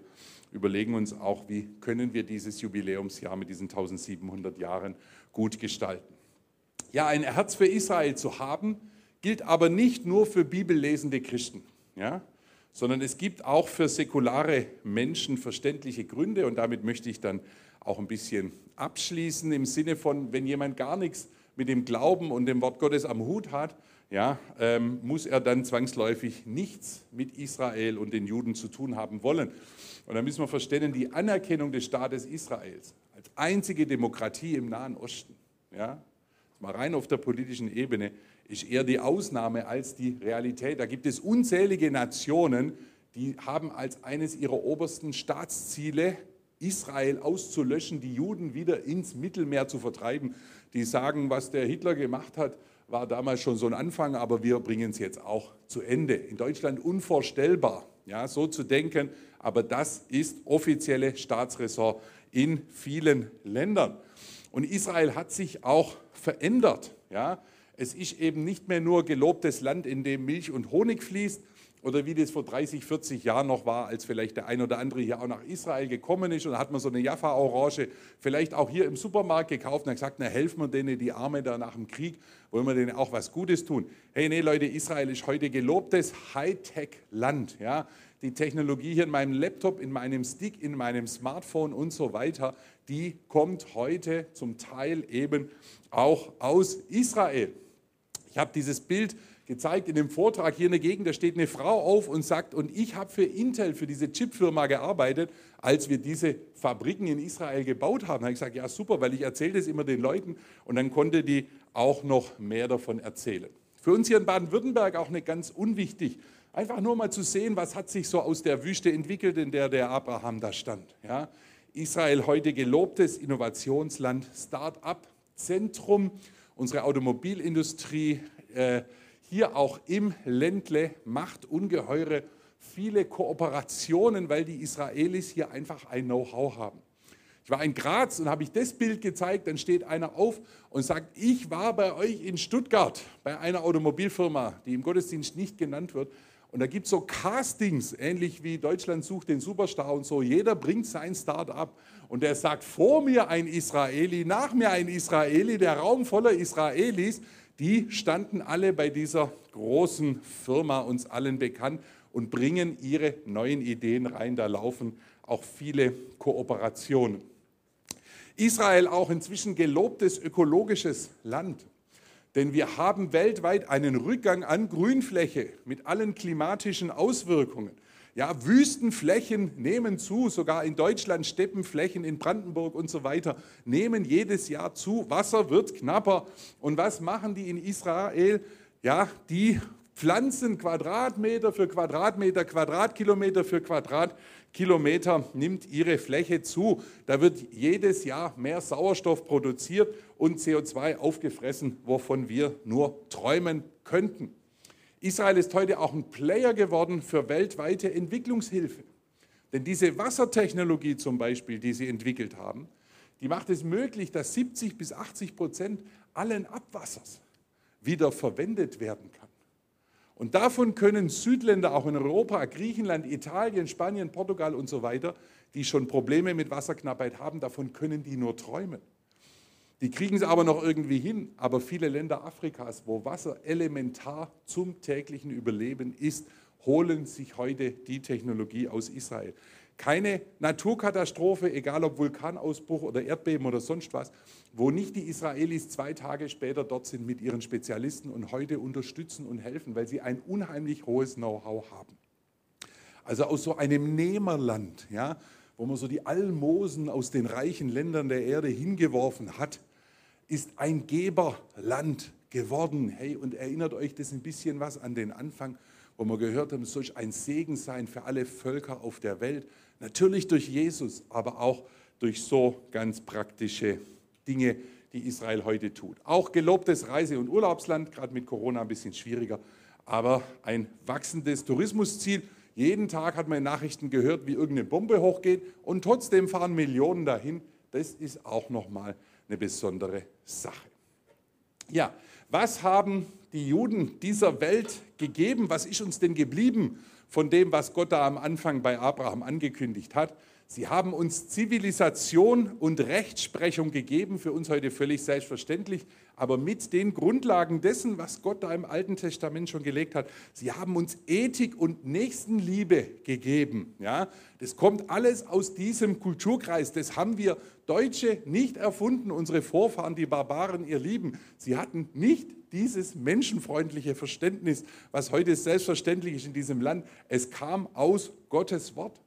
überlegen uns auch, wie können wir dieses Jubiläumsjahr mit diesen 1700 Jahren gut gestalten. Ja, ein Herz für Israel zu haben, gilt aber nicht nur für bibellesende Christen, ja, sondern es gibt auch für säkulare Menschen verständliche Gründe und damit möchte ich dann auch ein bisschen abschließen im Sinne von, wenn jemand gar nichts mit dem Glauben und dem Wort Gottes am Hut hat, ja, ähm, muss er dann zwangsläufig nichts mit Israel und den Juden zu tun haben wollen. Und da müssen wir verstehen, die Anerkennung des Staates Israels als einzige Demokratie im Nahen Osten, ja, mal rein auf der politischen Ebene, ist eher die Ausnahme als die Realität. Da gibt es unzählige Nationen, die haben als eines ihrer obersten Staatsziele Israel auszulöschen, die Juden wieder ins Mittelmeer zu vertreiben. Die sagen, was der Hitler gemacht hat, war damals schon so ein Anfang, aber wir bringen es jetzt auch zu Ende. In Deutschland unvorstellbar, ja, so zu denken, aber das ist offizielle Staatsressort in vielen Ländern. Und Israel hat sich auch verändert. Ja. Es ist eben nicht mehr nur gelobtes Land, in dem Milch und Honig fließt, oder wie das vor 30, 40 Jahren noch war, als vielleicht der ein oder andere hier auch nach Israel gekommen ist und da hat man so eine Jaffa-Orange vielleicht auch hier im Supermarkt gekauft und hat gesagt, na helfen wir denen, die Arme da nach dem Krieg, wollen wir denen auch was Gutes tun. Hey, nee Leute, Israel ist heute gelobtes Hightech-Land. Ja? Die Technologie hier in meinem Laptop, in meinem Stick, in meinem Smartphone und so weiter, die kommt heute zum Teil eben auch aus Israel. Ich habe dieses Bild gezeigt in dem Vortrag hier in der Gegend, da steht eine Frau auf und sagt, und ich habe für Intel, für diese Chipfirma gearbeitet, als wir diese Fabriken in Israel gebaut haben. Da habe ich gesagt, ja super, weil ich erzähle das immer den Leuten und dann konnte die auch noch mehr davon erzählen. Für uns hier in Baden-Württemberg auch nicht ganz unwichtig, einfach nur mal zu sehen, was hat sich so aus der Wüste entwickelt, in der der Abraham da stand. Ja? Israel heute gelobtes Innovationsland, Start-up-Zentrum, unsere Automobilindustrie, äh, hier auch im Ländle macht ungeheure viele Kooperationen, weil die Israelis hier einfach ein Know-how haben. Ich war in Graz und habe ich das Bild gezeigt, dann steht einer auf und sagt, ich war bei euch in Stuttgart bei einer Automobilfirma, die im Gottesdienst nicht genannt wird. Und da gibt es so Castings, ähnlich wie Deutschland sucht den Superstar und so. Jeder bringt sein Start-up und der sagt, vor mir ein Israeli, nach mir ein Israeli, der Raum voller Israelis die standen alle bei dieser großen Firma uns allen bekannt und bringen ihre neuen Ideen rein. Da laufen auch viele Kooperationen. Israel auch inzwischen gelobtes ökologisches Land. Denn wir haben weltweit einen Rückgang an Grünfläche mit allen klimatischen Auswirkungen. Ja, Wüstenflächen nehmen zu, sogar in Deutschland Steppenflächen, in Brandenburg und so weiter nehmen jedes Jahr zu. Wasser wird knapper. Und was machen die in Israel? Ja, die pflanzen Quadratmeter für Quadratmeter, Quadratkilometer für Quadratkilometer nimmt ihre Fläche zu. Da wird jedes Jahr mehr Sauerstoff produziert und CO2 aufgefressen, wovon wir nur träumen könnten. Israel ist heute auch ein Player geworden für weltweite Entwicklungshilfe. Denn diese Wassertechnologie zum Beispiel, die sie entwickelt haben, die macht es möglich, dass 70 bis 80 Prozent allen Abwassers wieder verwendet werden kann. Und davon können Südländer auch in Europa, Griechenland, Italien, Spanien, Portugal und so weiter, die schon Probleme mit Wasserknappheit haben, davon können die nur träumen. Die kriegen es aber noch irgendwie hin. Aber viele Länder Afrikas, wo Wasser elementar zum täglichen Überleben ist, holen sich heute die Technologie aus Israel. Keine Naturkatastrophe, egal ob Vulkanausbruch oder Erdbeben oder sonst was, wo nicht die Israelis zwei Tage später dort sind mit ihren Spezialisten und heute unterstützen und helfen, weil sie ein unheimlich hohes Know-how haben. Also aus so einem Nehmerland, ja, wo man so die Almosen aus den reichen Ländern der Erde hingeworfen hat, ist ein Geberland geworden. Hey, und erinnert euch das ein bisschen was an den Anfang, wo wir gehört haben, es soll ein Segen sein für alle Völker auf der Welt. Natürlich durch Jesus, aber auch durch so ganz praktische Dinge, die Israel heute tut. Auch gelobtes Reise- und Urlaubsland, gerade mit Corona ein bisschen schwieriger, aber ein wachsendes Tourismusziel. Jeden Tag hat man in Nachrichten gehört, wie irgendeine Bombe hochgeht und trotzdem fahren Millionen dahin. Das ist auch nochmal eine besondere Sache. Ja, was haben die Juden dieser Welt gegeben? Was ist uns denn geblieben von dem, was Gott da am Anfang bei Abraham angekündigt hat? Sie haben uns Zivilisation und Rechtsprechung gegeben, für uns heute völlig selbstverständlich, aber mit den Grundlagen dessen, was Gott da im Alten Testament schon gelegt hat. Sie haben uns Ethik und Nächstenliebe gegeben. Ja, das kommt alles aus diesem Kulturkreis. Das haben wir Deutsche nicht erfunden, unsere Vorfahren, die Barbaren, ihr Lieben. Sie hatten nicht dieses menschenfreundliche Verständnis, was heute selbstverständlich ist in diesem Land. Es kam aus Gottes Wort.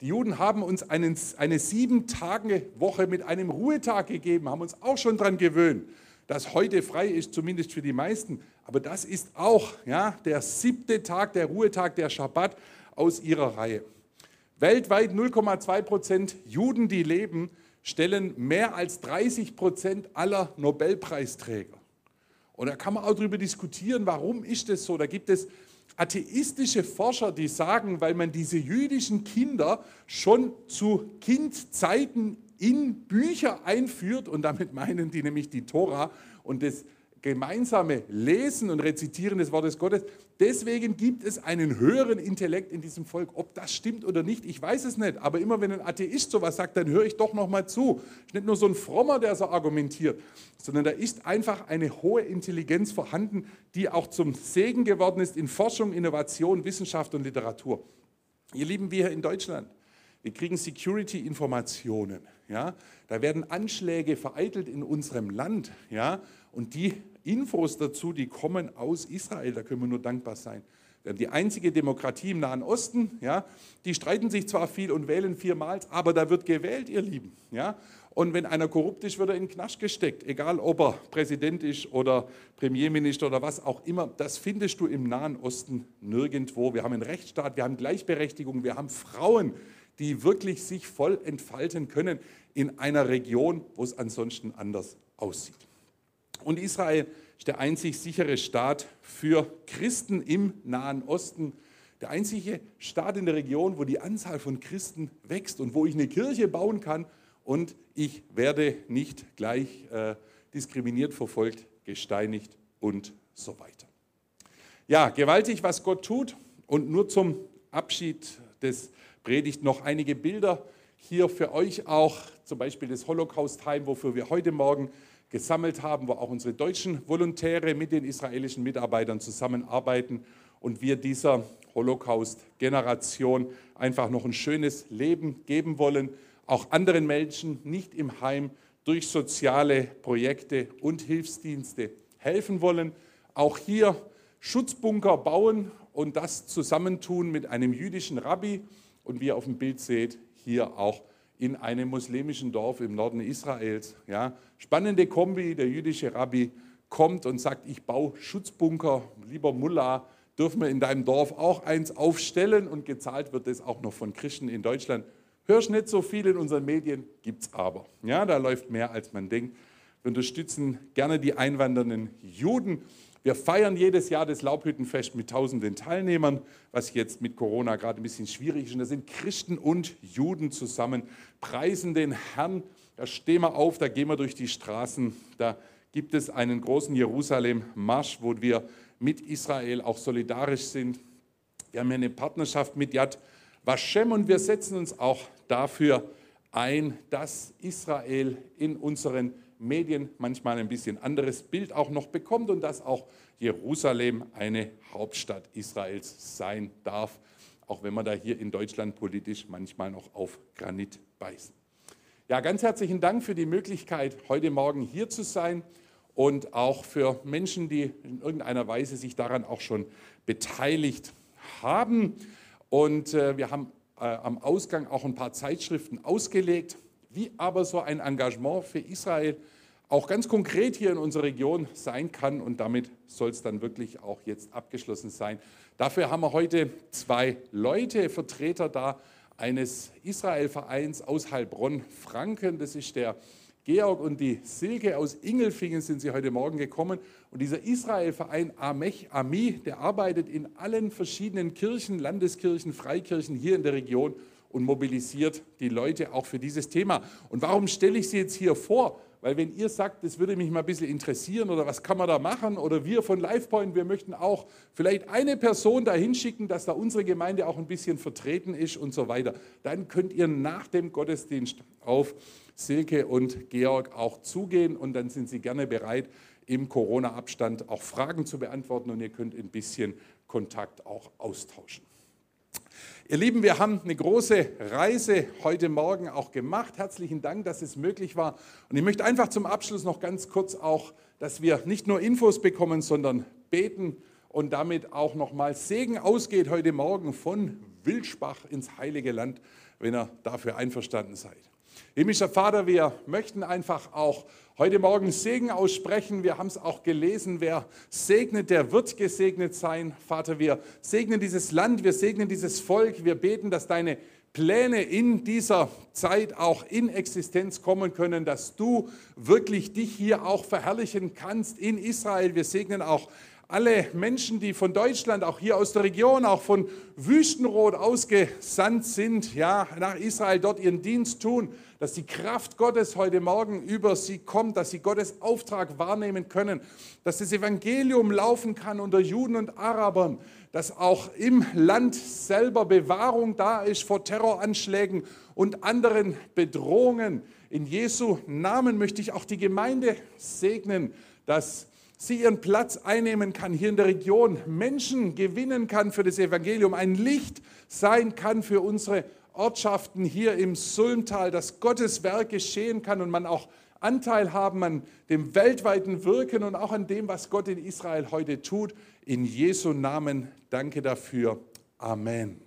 Die Juden haben uns einen, eine sieben Tage Woche mit einem Ruhetag gegeben, haben uns auch schon daran gewöhnt, dass heute frei ist, zumindest für die meisten. Aber das ist auch ja, der siebte Tag, der Ruhetag, der Schabbat aus ihrer Reihe. Weltweit 0,2 Prozent Juden, die leben, stellen mehr als 30 Prozent aller Nobelpreisträger. Und da kann man auch darüber diskutieren, warum ist das so. Da gibt es atheistische Forscher, die sagen, weil man diese jüdischen Kinder schon zu Kindzeiten in Bücher einführt, und damit meinen die nämlich die Tora und das gemeinsame Lesen und Rezitieren des Wortes Gottes. Deswegen gibt es einen höheren Intellekt in diesem Volk. Ob das stimmt oder nicht, ich weiß es nicht. Aber immer wenn ein Atheist sowas sagt, dann höre ich doch noch mal zu. Es ist nicht nur so ein Frommer, der so argumentiert, sondern da ist einfach eine hohe Intelligenz vorhanden, die auch zum Segen geworden ist in Forschung, Innovation, Wissenschaft und Literatur. Ihr Lieben, wir hier in Deutschland, wir kriegen Security-Informationen. Ja? Da werden Anschläge vereitelt in unserem Land. Ja? Und die Infos dazu, die kommen aus Israel, da können wir nur dankbar sein. Wir haben die einzige Demokratie im Nahen Osten, ja, die streiten sich zwar viel und wählen viermal, aber da wird gewählt, ihr Lieben. Ja. Und wenn einer korrupt ist, wird er in den Knast gesteckt, egal ob er Präsident ist oder Premierminister oder was auch immer. Das findest du im Nahen Osten nirgendwo. Wir haben einen Rechtsstaat, wir haben Gleichberechtigung, wir haben Frauen, die wirklich sich voll entfalten können in einer Region, wo es ansonsten anders aussieht. Und Israel ist der einzig sichere Staat für Christen im Nahen Osten. Der einzige Staat in der Region, wo die Anzahl von Christen wächst und wo ich eine Kirche bauen kann und ich werde nicht gleich äh, diskriminiert, verfolgt, gesteinigt und so weiter. Ja, gewaltig, was Gott tut. Und nur zum Abschied des Predigt noch einige Bilder hier für euch auch, zum Beispiel das Holocaust-Heim, wofür wir heute Morgen gesammelt haben, wo auch unsere deutschen Volontäre mit den israelischen Mitarbeitern zusammenarbeiten und wir dieser Holocaust-Generation einfach noch ein schönes Leben geben wollen, auch anderen Menschen nicht im Heim durch soziale Projekte und Hilfsdienste helfen wollen, auch hier Schutzbunker bauen und das zusammentun mit einem jüdischen Rabbi. Und wie ihr auf dem Bild seht, hier auch in einem muslimischen Dorf im Norden Israels. Ja, spannende Kombi, der jüdische Rabbi kommt und sagt, ich baue Schutzbunker, lieber Mullah, dürfen wir in deinem Dorf auch eins aufstellen und gezahlt wird es auch noch von Christen in Deutschland. Hörst nicht so viel in unseren Medien, gibt es aber. Ja, da läuft mehr, als man denkt. Wir unterstützen gerne die einwandernden Juden wir feiern jedes Jahr das Laubhüttenfest mit tausenden Teilnehmern, was jetzt mit Corona gerade ein bisschen schwierig ist. Und da sind Christen und Juden zusammen, preisen den Herrn. Da stehen wir auf, da gehen wir durch die Straßen. Da gibt es einen großen Jerusalem-Marsch, wo wir mit Israel auch solidarisch sind. Wir haben hier eine Partnerschaft mit Yad Vashem und wir setzen uns auch dafür ein, dass Israel in unseren Medien manchmal ein bisschen anderes Bild auch noch bekommt und dass auch Jerusalem eine Hauptstadt Israels sein darf, auch wenn wir da hier in Deutschland politisch manchmal noch auf Granit beißen. Ja, ganz herzlichen Dank für die Möglichkeit, heute Morgen hier zu sein und auch für Menschen, die in irgendeiner Weise sich daran auch schon beteiligt haben. Und äh, wir haben äh, am Ausgang auch ein paar Zeitschriften ausgelegt wie aber so ein Engagement für Israel auch ganz konkret hier in unserer Region sein kann. Und damit soll es dann wirklich auch jetzt abgeschlossen sein. Dafür haben wir heute zwei Leute, Vertreter da eines Israel-Vereins aus Heilbronn-Franken. Das ist der Georg und die Silke aus Ingelfingen sind sie heute Morgen gekommen. Und dieser Israel-Verein Amech Ami, der arbeitet in allen verschiedenen Kirchen, Landeskirchen, Freikirchen hier in der Region und mobilisiert die Leute auch für dieses Thema. Und warum stelle ich sie jetzt hier vor? Weil wenn ihr sagt, das würde mich mal ein bisschen interessieren oder was kann man da machen oder wir von LifePoint, wir möchten auch vielleicht eine Person da hinschicken, dass da unsere Gemeinde auch ein bisschen vertreten ist und so weiter, dann könnt ihr nach dem Gottesdienst auf Silke und Georg auch zugehen und dann sind sie gerne bereit, im Corona-Abstand auch Fragen zu beantworten und ihr könnt ein bisschen Kontakt auch austauschen. Ihr Lieben, wir haben eine große Reise heute Morgen auch gemacht. Herzlichen Dank, dass es möglich war. Und ich möchte einfach zum Abschluss noch ganz kurz auch, dass wir nicht nur Infos bekommen, sondern beten und damit auch nochmal Segen ausgeht heute Morgen von Wildschbach ins Heilige Land, wenn ihr dafür einverstanden seid. Himmlischer Vater, wir möchten einfach auch heute Morgen Segen aussprechen. Wir haben es auch gelesen. Wer segnet, der wird gesegnet sein. Vater, wir segnen dieses Land, wir segnen dieses Volk. Wir beten, dass deine Pläne in dieser Zeit auch in Existenz kommen können, dass du wirklich dich hier auch verherrlichen kannst in Israel. Wir segnen auch alle Menschen, die von Deutschland, auch hier aus der Region, auch von Wüstenrot ausgesandt sind, ja, nach Israel dort ihren Dienst tun, dass die Kraft Gottes heute Morgen über sie kommt, dass sie Gottes Auftrag wahrnehmen können, dass das Evangelium laufen kann unter Juden und Arabern, dass auch im Land selber Bewahrung da ist vor Terroranschlägen und anderen Bedrohungen. In Jesu Namen möchte ich auch die Gemeinde segnen, dass sie ihren Platz einnehmen kann hier in der Region, Menschen gewinnen kann für das Evangelium, ein Licht sein kann für unsere Ortschaften hier im Sulmtal, dass Gottes Werk geschehen kann und man auch Anteil haben an dem weltweiten Wirken und auch an dem, was Gott in Israel heute tut. In Jesu Namen danke dafür. Amen.